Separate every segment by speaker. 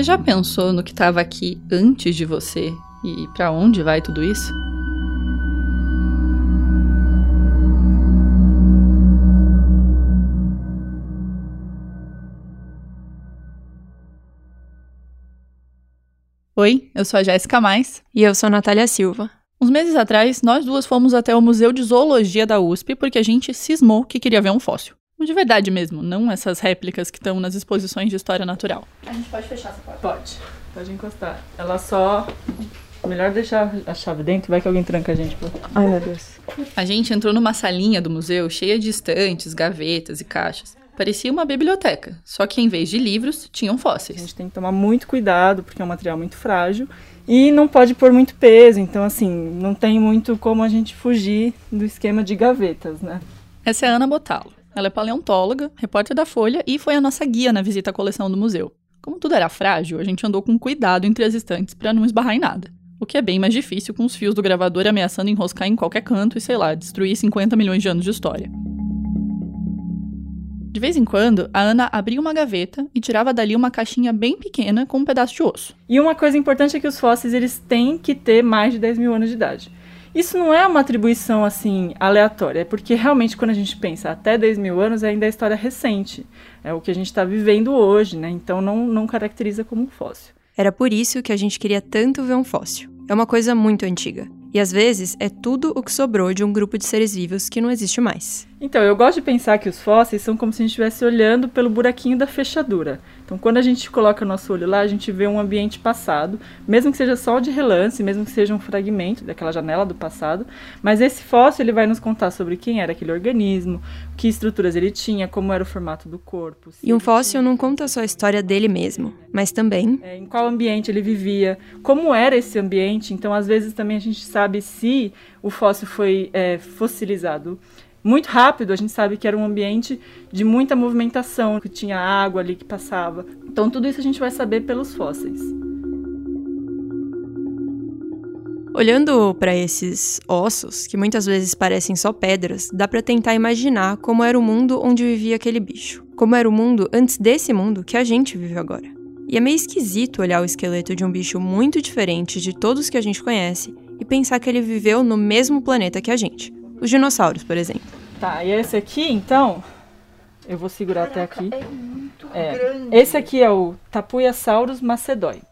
Speaker 1: Você já pensou no que estava aqui antes de você e para onde vai tudo isso? Oi, eu sou a Jéssica Mais.
Speaker 2: E eu sou a Natália Silva.
Speaker 1: Uns meses atrás, nós duas fomos até o Museu de Zoologia da USP porque a gente cismou que queria ver um fóssil. De verdade mesmo, não essas réplicas que estão nas exposições de história natural.
Speaker 3: A gente pode fechar essa porta?
Speaker 4: Pode. Pode encostar. Ela só. Melhor deixar a chave dentro, vai que alguém tranca a gente. Pô. Ai, meu Deus.
Speaker 1: A gente entrou numa salinha do museu cheia de estantes, gavetas e caixas. Parecia uma biblioteca, só que em vez de livros, tinham
Speaker 4: A
Speaker 1: fósseis.
Speaker 4: gente tem que tomar muito cuidado, porque é um material muito frágil. E não pode pôr muito peso, então, assim, não tem muito como a gente fugir do esquema de gavetas, né?
Speaker 1: Essa é a Ana Botalo. Ela é paleontóloga, repórter da Folha e foi a nossa guia na visita à coleção do museu. Como tudo era frágil, a gente andou com cuidado entre as estantes para não esbarrar em nada. O que é bem mais difícil com os fios do gravador ameaçando enroscar em qualquer canto e, sei lá, destruir 50 milhões de anos de história. De vez em quando, a Ana abria uma gaveta e tirava dali uma caixinha bem pequena com um pedaço de osso.
Speaker 4: E uma coisa importante é que os fósseis eles têm que ter mais de 10 mil anos de idade. Isso não é uma atribuição assim aleatória, é porque realmente quando a gente pensa até 10 mil anos ainda é história recente, é o que a gente está vivendo hoje, né? Então não, não caracteriza como um fóssil.
Speaker 2: Era por isso que a gente queria tanto ver um fóssil. É uma coisa muito antiga. E às vezes é tudo o que sobrou de um grupo de seres vivos que não existe mais.
Speaker 4: Então, eu gosto de pensar que os fósseis são como se a gente estivesse olhando pelo buraquinho da fechadura. Então, quando a gente coloca nosso olho lá, a gente vê um ambiente passado, mesmo que seja só de relance, mesmo que seja um fragmento daquela janela do passado, mas esse fóssil ele vai nos contar sobre quem era aquele organismo, que estruturas ele tinha, como era o formato do corpo.
Speaker 2: E um fóssil não conta só a história dele mesmo, mas também
Speaker 4: é, em qual ambiente ele vivia, como era esse ambiente. Então, às vezes também a gente sabe se o fóssil foi é, fossilizado muito rápido. A gente sabe que era um ambiente de muita movimentação, que tinha água ali que passava. Então, tudo isso a gente vai saber pelos fósseis.
Speaker 2: Olhando para esses ossos, que muitas vezes parecem só pedras, dá para tentar imaginar como era o mundo onde vivia aquele bicho. Como era o mundo antes desse mundo que a gente vive agora. E é meio esquisito olhar o esqueleto de um bicho muito diferente de todos que a gente conhece e pensar que ele viveu no mesmo planeta que a gente. Os dinossauros, por exemplo.
Speaker 4: Tá, e esse aqui, então, eu vou segurar até aqui.
Speaker 3: É muito
Speaker 4: É,
Speaker 3: grande.
Speaker 4: Esse aqui é o Tapuiasaurus macedói.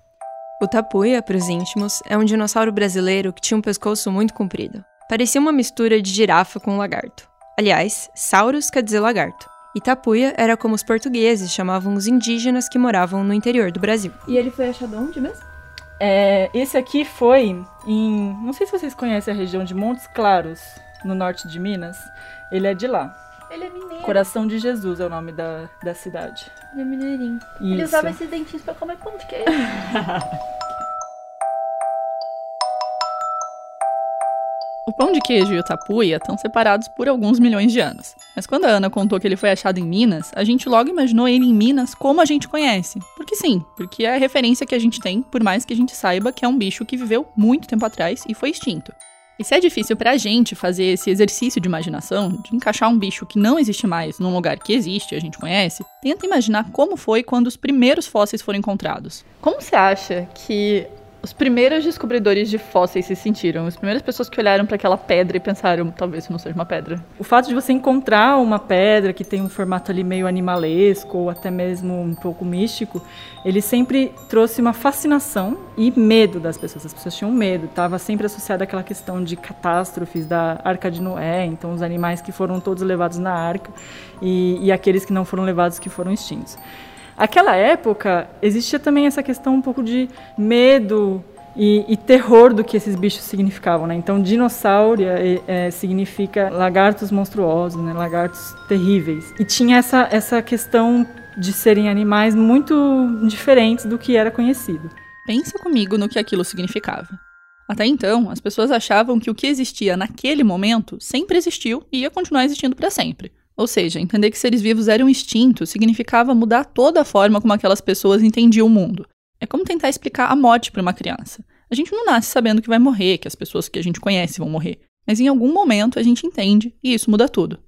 Speaker 2: O tapuia, para os íntimos, é um dinossauro brasileiro que tinha um pescoço muito comprido. Parecia uma mistura de girafa com lagarto. Aliás, saurus quer dizer lagarto. E tapuia era como os portugueses chamavam os indígenas que moravam no interior do Brasil.
Speaker 3: E ele foi achado onde mesmo?
Speaker 4: É, esse aqui foi em. Não sei se vocês conhecem a região de Montes Claros, no norte de Minas. Ele é de lá.
Speaker 3: Ele é mineiro.
Speaker 4: Coração de Jesus é o nome da, da cidade.
Speaker 3: Ele é mineirinho. Ele
Speaker 4: Isso.
Speaker 3: usava esses dentinhos pra comer pão de queijo.
Speaker 1: O pão de queijo e o tapuia estão separados por alguns milhões de anos. Mas quando a Ana contou que ele foi achado em Minas, a gente logo imaginou ele em Minas como a gente conhece. Porque sim, porque é a referência que a gente tem, por mais que a gente saiba que é um bicho que viveu muito tempo atrás e foi extinto. E se é difícil pra gente fazer esse exercício de imaginação, de encaixar um bicho que não existe mais num lugar que existe, a gente conhece, tenta imaginar como foi quando os primeiros fósseis foram encontrados. Como você acha que os primeiros descobridores de fósseis se sentiram? As primeiras pessoas que olharam para aquela pedra e pensaram, talvez não seja uma pedra.
Speaker 4: O fato de você encontrar uma pedra que tem um formato ali meio animalesco ou até mesmo um pouco místico, ele sempre trouxe uma fascinação e medo das pessoas. As pessoas tinham medo, estava sempre associada àquela questão de catástrofes da Arca de Noé, então os animais que foram todos levados na arca e, e aqueles que não foram levados que foram extintos. Aquela época existia também essa questão um pouco de medo e, e terror do que esses bichos significavam, né? Então, dinossauro é, significa lagartos monstruosos, né? Lagartos terríveis. E tinha essa essa questão de serem animais muito diferentes do que era conhecido.
Speaker 1: Pensa comigo no que aquilo significava. Até então, as pessoas achavam que o que existia naquele momento sempre existiu e ia continuar existindo para sempre. Ou seja, entender que seres vivos eram extintos significava mudar toda a forma como aquelas pessoas entendiam o mundo. É como tentar explicar a morte para uma criança. A gente não nasce sabendo que vai morrer, que as pessoas que a gente conhece vão morrer. Mas em algum momento a gente entende e isso muda tudo.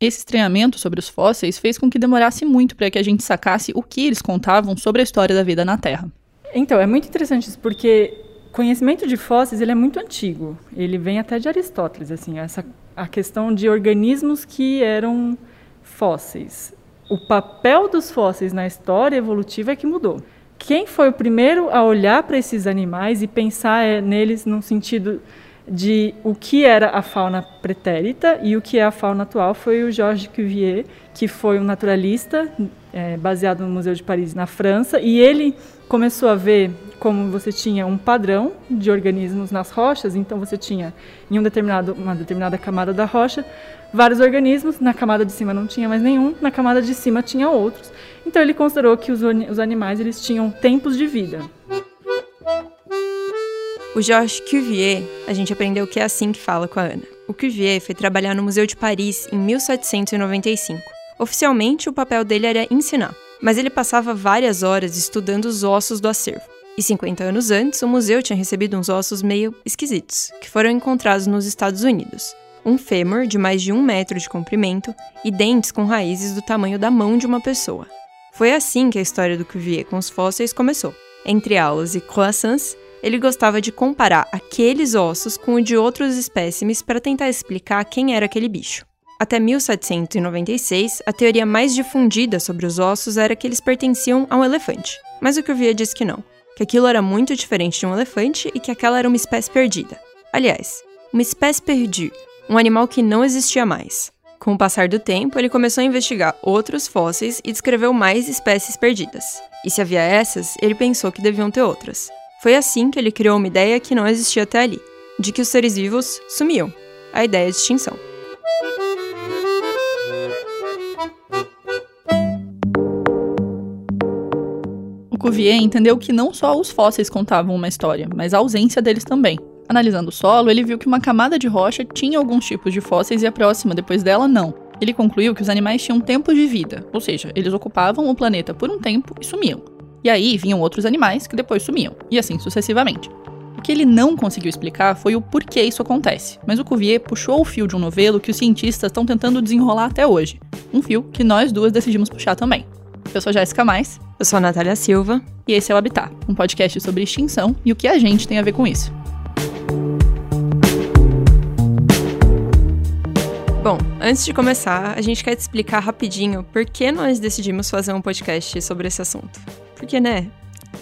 Speaker 1: Esse estranhamento sobre os fósseis fez com que demorasse muito para que a gente sacasse o que eles contavam sobre a história da vida na Terra.
Speaker 4: Então, é muito interessante isso, porque conhecimento de fósseis ele é muito antigo. Ele vem até de Aristóteles, assim, essa a questão de organismos que eram fósseis. O papel dos fósseis na história evolutiva é que mudou. Quem foi o primeiro a olhar para esses animais e pensar é, neles no sentido de o que era a fauna pretérita e o que é a fauna atual foi o Georges Cuvier, que foi um naturalista é, baseado no Museu de Paris, na França, e ele começou a ver como você tinha um padrão de organismos nas rochas, então você tinha em um determinado, uma determinada camada da rocha vários organismos, na camada de cima não tinha mais nenhum, na camada de cima tinha outros. Então ele considerou que os, os animais eles tinham tempos de vida.
Speaker 2: O Georges Cuvier, a gente aprendeu que é assim que fala com a Ana. O Cuvier foi trabalhar no Museu de Paris em 1795. Oficialmente, o papel dele era ensinar, mas ele passava várias horas estudando os ossos do acervo. E 50 anos antes, o museu tinha recebido uns ossos meio esquisitos, que foram encontrados nos Estados Unidos. Um fêmur de mais de um metro de comprimento e dentes com raízes do tamanho da mão de uma pessoa. Foi assim que a história do Cuvier com os fósseis começou. Entre aulas e croissants, ele gostava de comparar aqueles ossos com o de outros espécimes para tentar explicar quem era aquele bicho. Até 1796, a teoria mais difundida sobre os ossos era que eles pertenciam a um elefante, mas o Cuvier disse que não, que aquilo era muito diferente de um elefante e que aquela era uma espécie perdida. Aliás, uma espécie perdue, um animal que não existia mais. Com o passar do tempo, ele começou a investigar outros fósseis e descreveu mais espécies perdidas. E se havia essas, ele pensou que deviam ter outras. Foi assim que ele criou uma ideia que não existia até ali, de que os seres vivos sumiam, a ideia de extinção.
Speaker 1: O Cuvier entendeu que não só os fósseis contavam uma história, mas a ausência deles também. Analisando o solo, ele viu que uma camada de rocha tinha alguns tipos de fósseis e a próxima, depois dela, não. Ele concluiu que os animais tinham tempo de vida, ou seja, eles ocupavam o planeta por um tempo e sumiam. E aí vinham outros animais que depois sumiam, e assim sucessivamente. O que ele não conseguiu explicar foi o porquê isso acontece, mas o Cuvier puxou o fio de um novelo que os cientistas estão tentando desenrolar até hoje. Um fio que nós duas decidimos puxar também. Eu sou Jéssica Mais.
Speaker 2: Eu sou a Natália Silva.
Speaker 1: E esse é o Habitat, um podcast sobre extinção e o que a gente tem a ver com isso.
Speaker 2: Bom, antes de começar, a gente quer te explicar rapidinho por que nós decidimos fazer um podcast sobre esse assunto. Porque, né?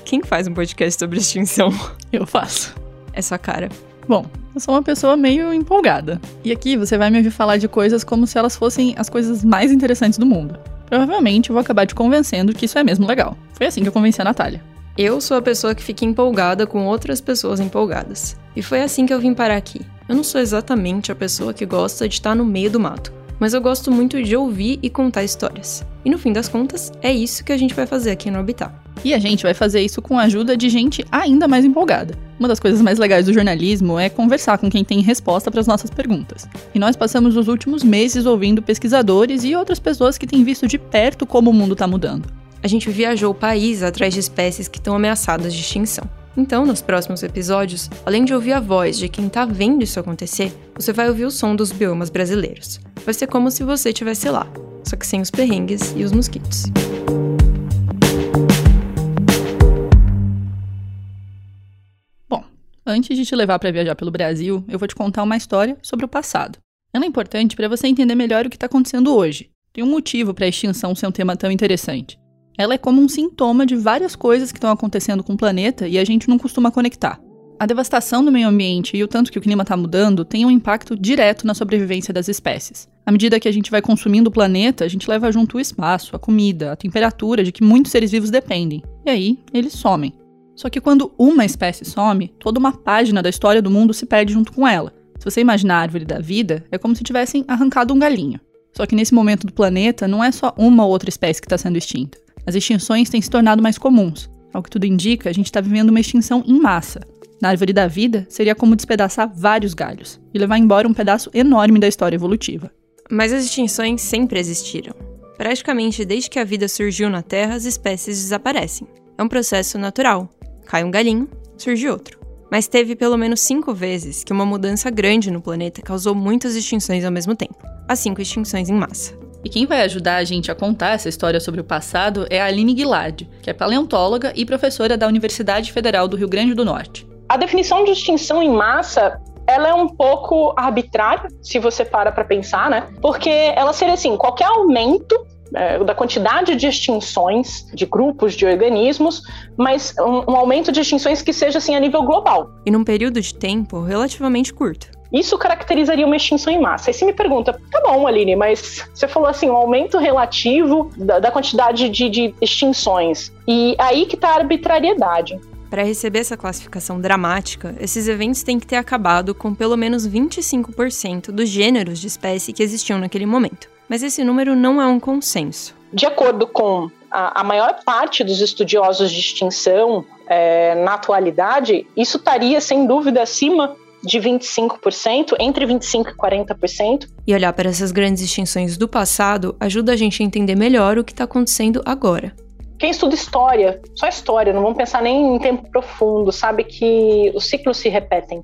Speaker 2: Quem faz um podcast sobre extinção?
Speaker 1: Eu faço.
Speaker 2: É sua cara.
Speaker 1: Bom, eu sou uma pessoa meio empolgada. E aqui você vai me ouvir falar de coisas como se elas fossem as coisas mais interessantes do mundo. Provavelmente eu vou acabar te convencendo que isso é mesmo legal. Foi assim que eu convenci a Natália.
Speaker 2: Eu sou a pessoa que fica empolgada com outras pessoas empolgadas. E foi assim que eu vim parar aqui. Eu não sou exatamente a pessoa que gosta de estar no meio do mato mas eu gosto muito de ouvir e contar histórias. E no fim das contas, é isso que a gente vai fazer aqui no Habitat.
Speaker 1: E a gente vai fazer isso com a ajuda de gente ainda mais empolgada. Uma das coisas mais legais do jornalismo é conversar com quem tem resposta para as nossas perguntas. E nós passamos os últimos meses ouvindo pesquisadores e outras pessoas que têm visto de perto como o mundo está mudando.
Speaker 2: A gente viajou o país atrás de espécies que estão ameaçadas de extinção. Então, nos próximos episódios, além de ouvir a voz de quem está vendo isso acontecer, você vai ouvir o som dos biomas brasileiros. Vai ser como se você estivesse lá, só que sem os perrengues e os mosquitos.
Speaker 1: Antes de te levar para viajar pelo Brasil, eu vou te contar uma história sobre o passado. Ela é importante para você entender melhor o que está acontecendo hoje. Tem um motivo para a extinção ser um tema tão interessante. Ela é como um sintoma de várias coisas que estão acontecendo com o planeta e a gente não costuma conectar. A devastação do meio ambiente e o tanto que o clima está mudando tem um impacto direto na sobrevivência das espécies. À medida que a gente vai consumindo o planeta, a gente leva junto o espaço, a comida, a temperatura de que muitos seres vivos dependem. E aí, eles somem. Só que quando uma espécie some, toda uma página da história do mundo se perde junto com ela. Se você imaginar a árvore da vida, é como se tivessem arrancado um galinho. Só que nesse momento do planeta, não é só uma ou outra espécie que está sendo extinta. As extinções têm se tornado mais comuns. Ao que tudo indica, a gente está vivendo uma extinção em massa. Na árvore da vida, seria como despedaçar vários galhos e levar embora um pedaço enorme da história evolutiva.
Speaker 2: Mas as extinções sempre existiram. Praticamente desde que a vida surgiu na Terra, as espécies desaparecem. É um processo natural. Cai um galinho, surge outro. Mas teve pelo menos cinco vezes que uma mudança grande no planeta causou muitas extinções ao mesmo tempo as cinco extinções em massa.
Speaker 1: E quem vai ajudar a gente a contar essa história sobre o passado é a Aline Guilard, que é paleontóloga e professora da Universidade Federal do Rio Grande do Norte.
Speaker 5: A definição de extinção em massa ela é um pouco arbitrária, se você para para pensar, né? Porque ela seria assim, qualquer aumento da quantidade de extinções de grupos de organismos, mas um, um, aumento de extinções que seja assim a nível global.
Speaker 2: E num período de tempo relativamente curto.
Speaker 5: Isso caracterizaria uma extinção em massa. Aí você me pergunta, tá bom, Aline, mas você falou assim, um aumento relativo da, da quantidade de, de extinções. E aí que está a arbitrariedade.
Speaker 2: Para receber essa classificação dramática, esses eventos têm que ter acabado com pelo menos 25% dos gêneros de espécie que existiam naquele momento. Mas esse número não é um consenso.
Speaker 5: De acordo com a, a maior parte dos estudiosos de extinção é, na atualidade, isso estaria sem dúvida acima de 25%, entre 25% e 40%.
Speaker 2: E olhar para essas grandes extinções do passado ajuda a gente a entender melhor o que está acontecendo agora.
Speaker 5: Quem estuda história, só história, não vamos pensar nem em tempo profundo, sabe que os ciclos se repetem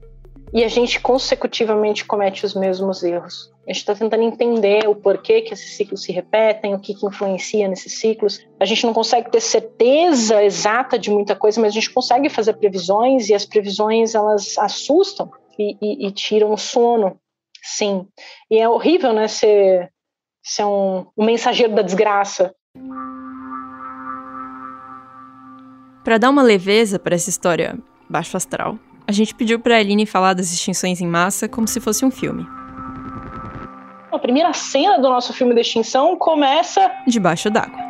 Speaker 5: e a gente consecutivamente comete os mesmos erros. A gente está tentando entender o porquê que esses ciclos se repetem, o que, que influencia nesses ciclos. A gente não consegue ter certeza exata de muita coisa, mas a gente consegue fazer previsões e as previsões elas assustam e, e, e tiram o sono. Sim. E é horrível, né, ser, ser um, um mensageiro da desgraça.
Speaker 2: Para dar uma leveza para essa história baixo astral, a gente pediu para a Aline falar das extinções em massa como se fosse um filme.
Speaker 5: A primeira cena do nosso filme de extinção começa
Speaker 2: debaixo d'água.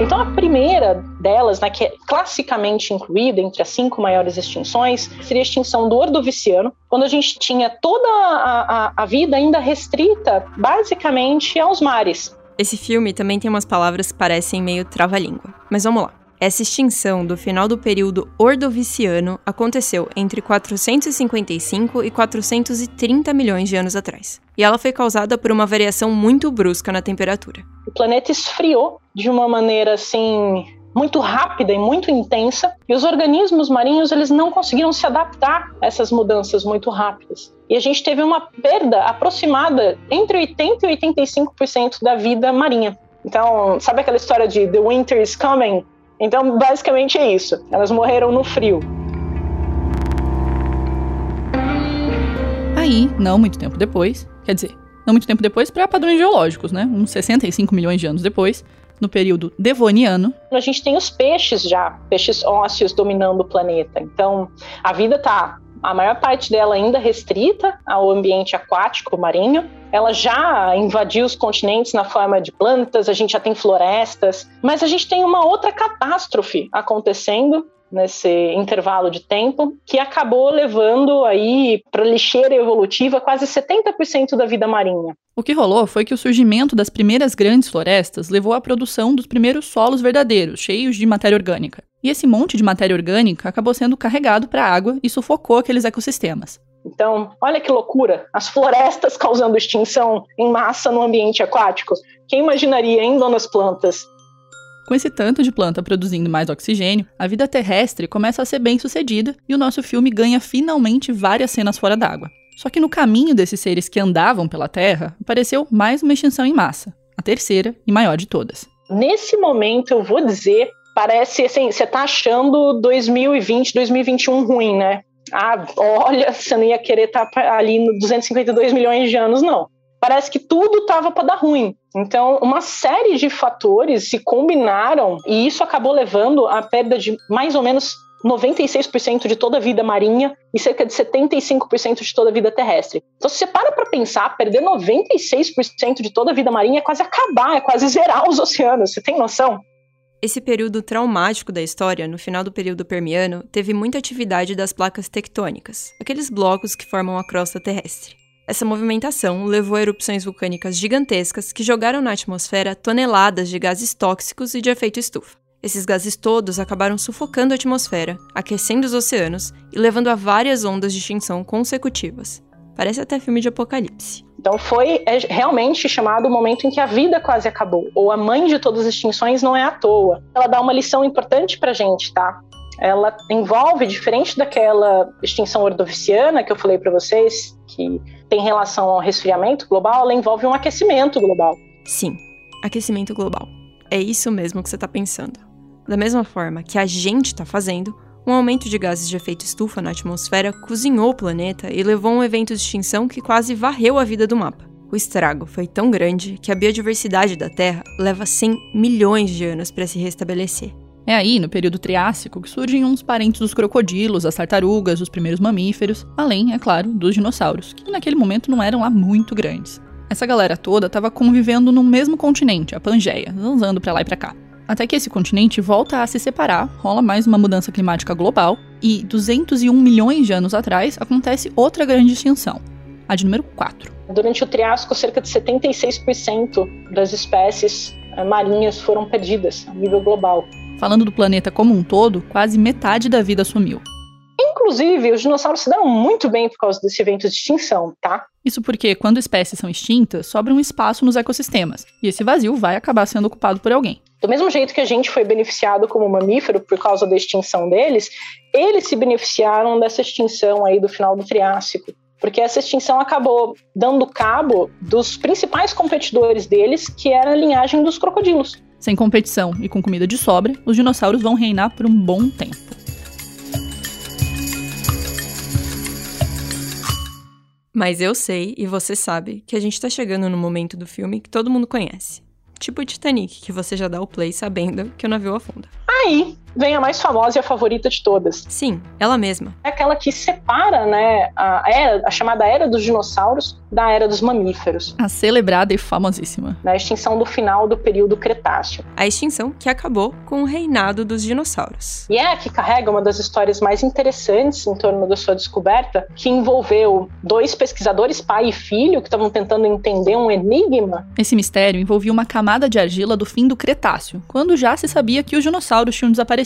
Speaker 5: Então, a primeira delas, né, que é classicamente incluída entre as cinco maiores extinções, seria a extinção do Ordoviciano, quando a gente tinha toda a, a, a vida ainda restrita, basicamente, aos mares.
Speaker 2: Esse filme também tem umas palavras que parecem meio trava-língua. Mas vamos lá. Essa extinção do final do período Ordoviciano aconteceu entre 455 e 430 milhões de anos atrás. E ela foi causada por uma variação muito brusca na temperatura.
Speaker 5: O planeta esfriou de uma maneira assim muito rápida e muito intensa, e os organismos marinhos eles não conseguiram se adaptar a essas mudanças muito rápidas. E a gente teve uma perda aproximada entre 80 e 85% da vida marinha. Então, sabe aquela história de The Winter is Coming? Então, basicamente é isso. Elas morreram no frio.
Speaker 1: Aí, não muito tempo depois, quer dizer, não muito tempo depois para padrões geológicos, né? Uns 65 milhões de anos depois, no período devoniano.
Speaker 5: A gente tem os peixes já, peixes ósseos dominando o planeta. Então, a vida está a maior parte dela ainda restrita ao ambiente aquático marinho. Ela já invadiu os continentes na forma de plantas, a gente já tem florestas, mas a gente tem uma outra catástrofe acontecendo nesse intervalo de tempo, que acabou levando aí para lixeira evolutiva quase 70% da vida marinha.
Speaker 1: O que rolou foi que o surgimento das primeiras grandes florestas levou à produção dos primeiros solos verdadeiros, cheios de matéria orgânica. E esse monte de matéria orgânica acabou sendo carregado para a água e sufocou aqueles ecossistemas.
Speaker 5: Então, olha que loucura! As florestas causando extinção em massa no ambiente aquático. Quem imaginaria, hein, donas plantas?
Speaker 1: Com esse tanto de planta produzindo mais oxigênio, a vida terrestre começa a ser bem sucedida e o nosso filme ganha finalmente várias cenas fora d'água. Só que no caminho desses seres que andavam pela Terra, apareceu mais uma extinção em massa, a terceira e maior de todas.
Speaker 5: Nesse momento, eu vou dizer, parece assim, você tá achando 2020, 2021 ruim, né? Ah, olha, você não ia querer estar tá ali no 252 milhões de anos, não parece que tudo estava para dar ruim. Então, uma série de fatores se combinaram e isso acabou levando à perda de mais ou menos 96% de toda a vida marinha e cerca de 75% de toda a vida terrestre. Então, se você para para pensar, perder 96% de toda a vida marinha é quase acabar, é quase zerar os oceanos. Você tem noção?
Speaker 2: Esse período traumático da história, no final do período Permiano, teve muita atividade das placas tectônicas, aqueles blocos que formam a crosta terrestre. Essa movimentação levou a erupções vulcânicas gigantescas que jogaram na atmosfera toneladas de gases tóxicos e de efeito estufa. Esses gases todos acabaram sufocando a atmosfera, aquecendo os oceanos e levando a várias ondas de extinção consecutivas. Parece até filme de apocalipse.
Speaker 5: Então foi é, realmente chamado o momento em que a vida quase acabou, ou a mãe de todas as extinções não é à toa. Ela dá uma lição importante pra gente, tá? Ela envolve, diferente daquela extinção ordoviciana que eu falei para vocês, que tem relação ao resfriamento global, ela envolve um aquecimento global.
Speaker 2: Sim, aquecimento global. É isso mesmo que você está pensando. Da mesma forma que a gente está fazendo, um aumento de gases de efeito estufa na atmosfera cozinhou o planeta e levou a um evento de extinção que quase varreu a vida do mapa. O estrago foi tão grande que a biodiversidade da Terra leva 100 milhões de anos para se restabelecer.
Speaker 1: É aí, no período Triássico, que surgem uns parentes dos crocodilos, as tartarugas, os primeiros mamíferos, além, é claro, dos dinossauros, que naquele momento não eram lá muito grandes. Essa galera toda estava convivendo no mesmo continente, a Pangeia, zanzando para lá e para cá. Até que esse continente volta a se separar, rola mais uma mudança climática global e 201 milhões de anos atrás acontece outra grande extinção, a de número 4.
Speaker 5: Durante o Triássico, cerca de 76% das espécies eh, marinhas foram perdidas a nível global.
Speaker 1: Falando do planeta como um todo, quase metade da vida sumiu.
Speaker 5: Inclusive, os dinossauros se deram muito bem por causa desse evento de extinção, tá?
Speaker 1: Isso porque, quando espécies são extintas, sobra um espaço nos ecossistemas, e esse vazio vai acabar sendo ocupado por alguém.
Speaker 5: Do mesmo jeito que a gente foi beneficiado como mamífero por causa da extinção deles, eles se beneficiaram dessa extinção aí do final do Triássico. Porque essa extinção acabou dando cabo dos principais competidores deles, que era a linhagem dos crocodilos.
Speaker 1: Sem competição e com comida de sobra, os dinossauros vão reinar por um bom tempo.
Speaker 2: Mas eu sei, e você sabe, que a gente tá chegando no momento do filme que todo mundo conhece. Tipo o Titanic, que você já dá o play sabendo que o navio afunda.
Speaker 5: Aí vem a mais famosa e a favorita de todas.
Speaker 2: Sim, ela mesma.
Speaker 5: É aquela que separa, né, a, era, a chamada era dos dinossauros da era dos mamíferos.
Speaker 1: A celebrada e famosíssima.
Speaker 5: Na extinção do final do período Cretáceo.
Speaker 2: A extinção que acabou com o reinado dos dinossauros.
Speaker 5: E é a que carrega uma das histórias mais interessantes em torno da sua descoberta, que envolveu dois pesquisadores, pai e filho, que estavam tentando entender um enigma.
Speaker 1: Esse mistério envolvia uma camada de argila do fim do Cretáceo, quando já se sabia que os dinossauros tinham desaparecido.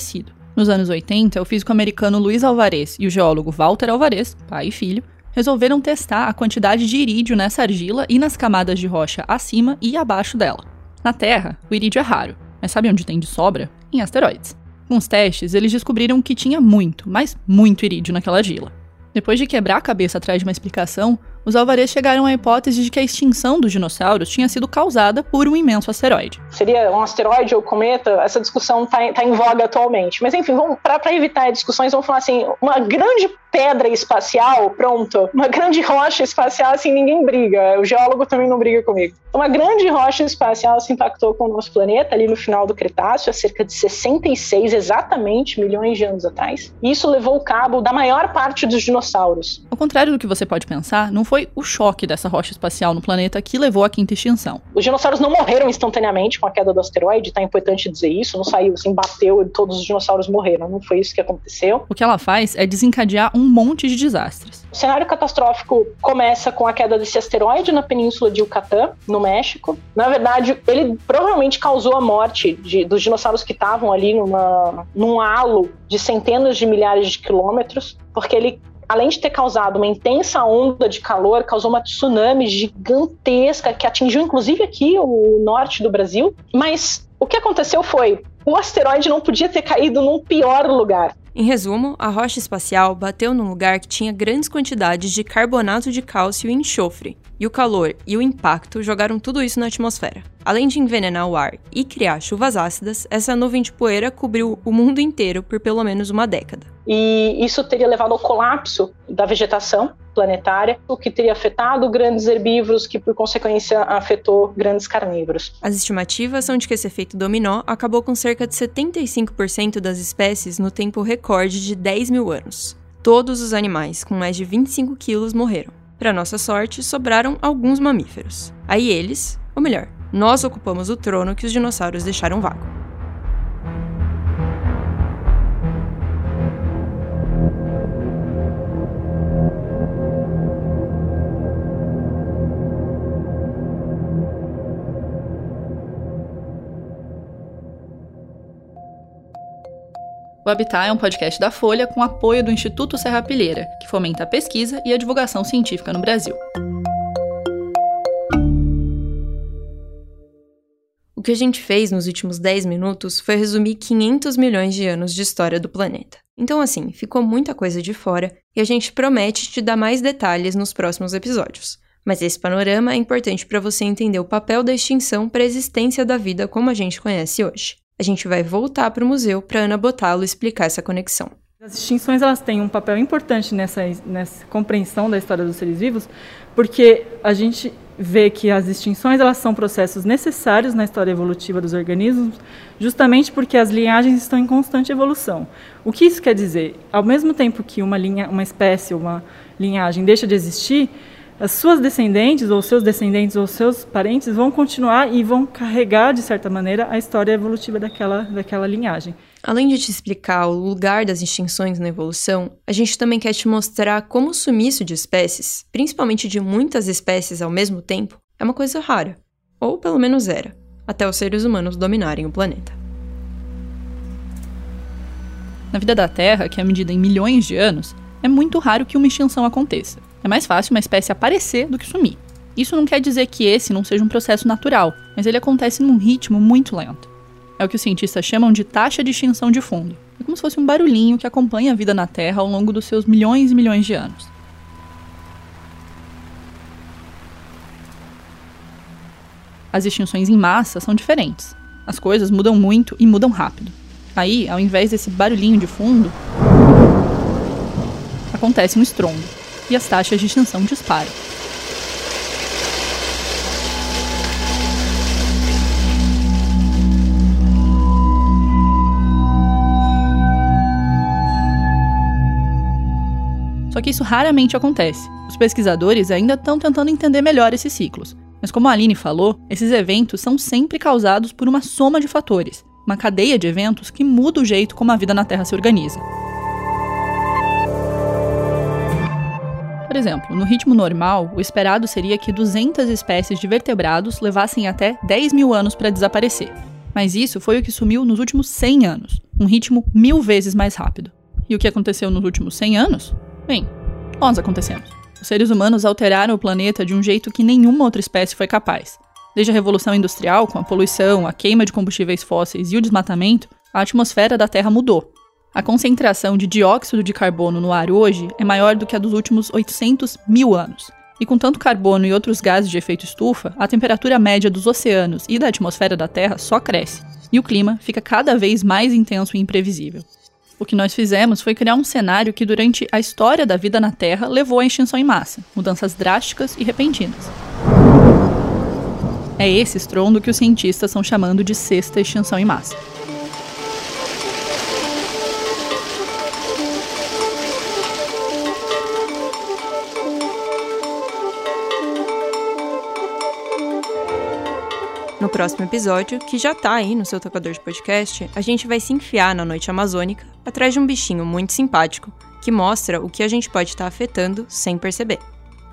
Speaker 1: Nos anos 80, o físico americano Luiz Alvarez e o geólogo Walter Alvarez, pai e filho, resolveram testar a quantidade de irídio nessa argila e nas camadas de rocha acima e abaixo dela. Na Terra, o irídio é raro, mas sabe onde tem de sobra? Em asteroides. Com os testes, eles descobriram que tinha muito, mas muito irídio naquela argila. Depois de quebrar a cabeça atrás de uma explicação, os Alvarez chegaram à hipótese de que a extinção dos dinossauros tinha sido causada por um imenso asteroide.
Speaker 5: Seria um asteroide ou cometa? Essa discussão está tá em voga atualmente. Mas enfim, para evitar discussões, vamos falar assim: uma grande pedra espacial, pronto. Uma grande rocha espacial, assim, ninguém briga. O geólogo também não briga comigo. Uma grande rocha espacial se impactou com o nosso planeta ali no final do Cretáceo, há cerca de 66 exatamente milhões de anos atrás. E isso levou o cabo da maior parte dos dinossauros.
Speaker 1: Ao contrário do que você pode pensar, não foi o choque dessa rocha espacial no planeta que levou à quinta extinção.
Speaker 5: Os dinossauros não morreram instantaneamente com a queda do asteroide, tá importante dizer isso. Não saiu assim, bateu e todos os dinossauros morreram. Não foi isso que aconteceu.
Speaker 1: O que ela faz é desencadear um monte de desastres.
Speaker 5: O cenário catastrófico começa com a queda desse asteroide na península de Yucatán, no México. Na verdade, ele provavelmente causou a morte de, dos dinossauros que estavam ali numa, num halo de centenas de milhares de quilômetros, porque ele além de ter causado uma intensa onda de calor, causou uma tsunami gigantesca que atingiu inclusive aqui o norte do Brasil. Mas o que aconteceu foi o asteroide não podia ter caído num pior lugar.
Speaker 2: Em resumo, a rocha espacial bateu num lugar que tinha grandes quantidades de carbonato de cálcio e enxofre, e o calor e o impacto jogaram tudo isso na atmosfera. Além de envenenar o ar e criar chuvas ácidas, essa nuvem de poeira cobriu o mundo inteiro por pelo menos uma década.
Speaker 5: E isso teria levado ao colapso da vegetação planetária, o que teria afetado grandes herbívoros, que por consequência afetou grandes carnívoros.
Speaker 2: As estimativas são de que esse efeito dominó acabou com cerca de 75% das espécies no tempo recorde de 10 mil anos. Todos os animais com mais de 25 quilos morreram. Para nossa sorte, sobraram alguns mamíferos. Aí eles, ou melhor, nós ocupamos o trono que os dinossauros deixaram vago.
Speaker 1: O Habitat é um podcast da Folha com apoio do Instituto Serra Pilheira, que fomenta a pesquisa e a divulgação científica no Brasil.
Speaker 2: O que a gente fez nos últimos 10 minutos foi resumir 500 milhões de anos de história do planeta. Então, assim, ficou muita coisa de fora e a gente promete te dar mais detalhes nos próximos episódios. Mas esse panorama é importante para você entender o papel da extinção para a existência da vida como a gente conhece hoje. A gente vai voltar para o museu para Ana Botalo explicar essa conexão.
Speaker 4: As extinções elas têm um papel importante nessa, nessa compreensão da história dos seres vivos, porque a gente vê que as extinções elas são processos necessários na história evolutiva dos organismos, justamente porque as linhagens estão em constante evolução. O que isso quer dizer? Ao mesmo tempo que uma linha, uma espécie, uma linhagem deixa de existir, as suas descendentes, ou seus descendentes, ou seus parentes vão continuar e vão carregar, de certa maneira, a história evolutiva daquela, daquela linhagem.
Speaker 2: Além de te explicar o lugar das extinções na evolução, a gente também quer te mostrar como o sumiço de espécies, principalmente de muitas espécies ao mesmo tempo, é uma coisa rara. Ou pelo menos era, até os seres humanos dominarem o planeta.
Speaker 1: Na vida da Terra, que é medida em milhões de anos, é muito raro que uma extinção aconteça. É mais fácil uma espécie aparecer do que sumir. Isso não quer dizer que esse não seja um processo natural, mas ele acontece num ritmo muito lento. É o que os cientistas chamam de taxa de extinção de fundo. É como se fosse um barulhinho que acompanha a vida na Terra ao longo dos seus milhões e milhões de anos. As extinções em massa são diferentes. As coisas mudam muito e mudam rápido. Aí, ao invés desse barulhinho de fundo, acontece um estrondo e as taxas de extinção disparam. Só que isso raramente acontece. Os pesquisadores ainda estão tentando entender melhor esses ciclos. Mas como a Aline falou, esses eventos são sempre causados por uma soma de fatores, uma cadeia de eventos que muda o jeito como a vida na Terra se organiza. Por exemplo, no ritmo normal, o esperado seria que 200 espécies de vertebrados levassem até 10 mil anos para desaparecer. Mas isso foi o que sumiu nos últimos 100 anos, um ritmo mil vezes mais rápido. E o que aconteceu nos últimos 100 anos? Bem, nós acontecemos. Os seres humanos alteraram o planeta de um jeito que nenhuma outra espécie foi capaz. Desde a Revolução Industrial, com a poluição, a queima de combustíveis fósseis e o desmatamento, a atmosfera da Terra mudou. A concentração de dióxido de carbono no ar hoje é maior do que a dos últimos 800 mil anos. E com tanto carbono e outros gases de efeito estufa, a temperatura média dos oceanos e da atmosfera da Terra só cresce, e o clima fica cada vez mais intenso e imprevisível. O que nós fizemos foi criar um cenário que, durante a história da vida na Terra, levou à extinção em massa, mudanças drásticas e repentinas. É esse estrondo que os cientistas estão chamando de sexta extinção em massa.
Speaker 2: Próximo episódio, que já tá aí no seu tocador de podcast, a gente vai se enfiar na noite amazônica atrás de um bichinho muito simpático que mostra o que a gente pode estar tá afetando sem perceber.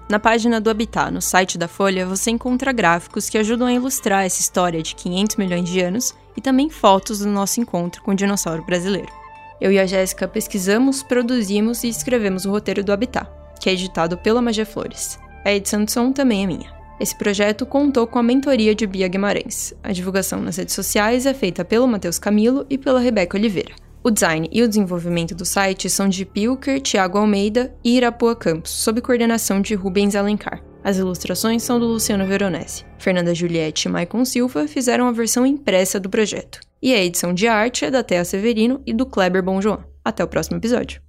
Speaker 2: Na página do Habitat, no site da Folha, você encontra gráficos que ajudam a ilustrar essa história de 500 milhões de anos e também fotos do nosso encontro com o dinossauro brasileiro. Eu e a Jéssica pesquisamos, produzimos e escrevemos o roteiro do Habitat, que é editado pela Magia Flores. A edição de som também é minha. Esse projeto contou com a mentoria de Bia Guimarães. A divulgação nas redes sociais é feita pelo Matheus Camilo e pela Rebeca Oliveira. O design e o desenvolvimento do site são de Pilker, Thiago Almeida e Irapuã Campos, sob coordenação de Rubens Alencar. As ilustrações são do Luciano Veronese. Fernanda Juliette e Maicon Silva fizeram a versão impressa do projeto. E a edição de arte é da Thea Severino e do Kleber Bonjoan. Até o próximo episódio.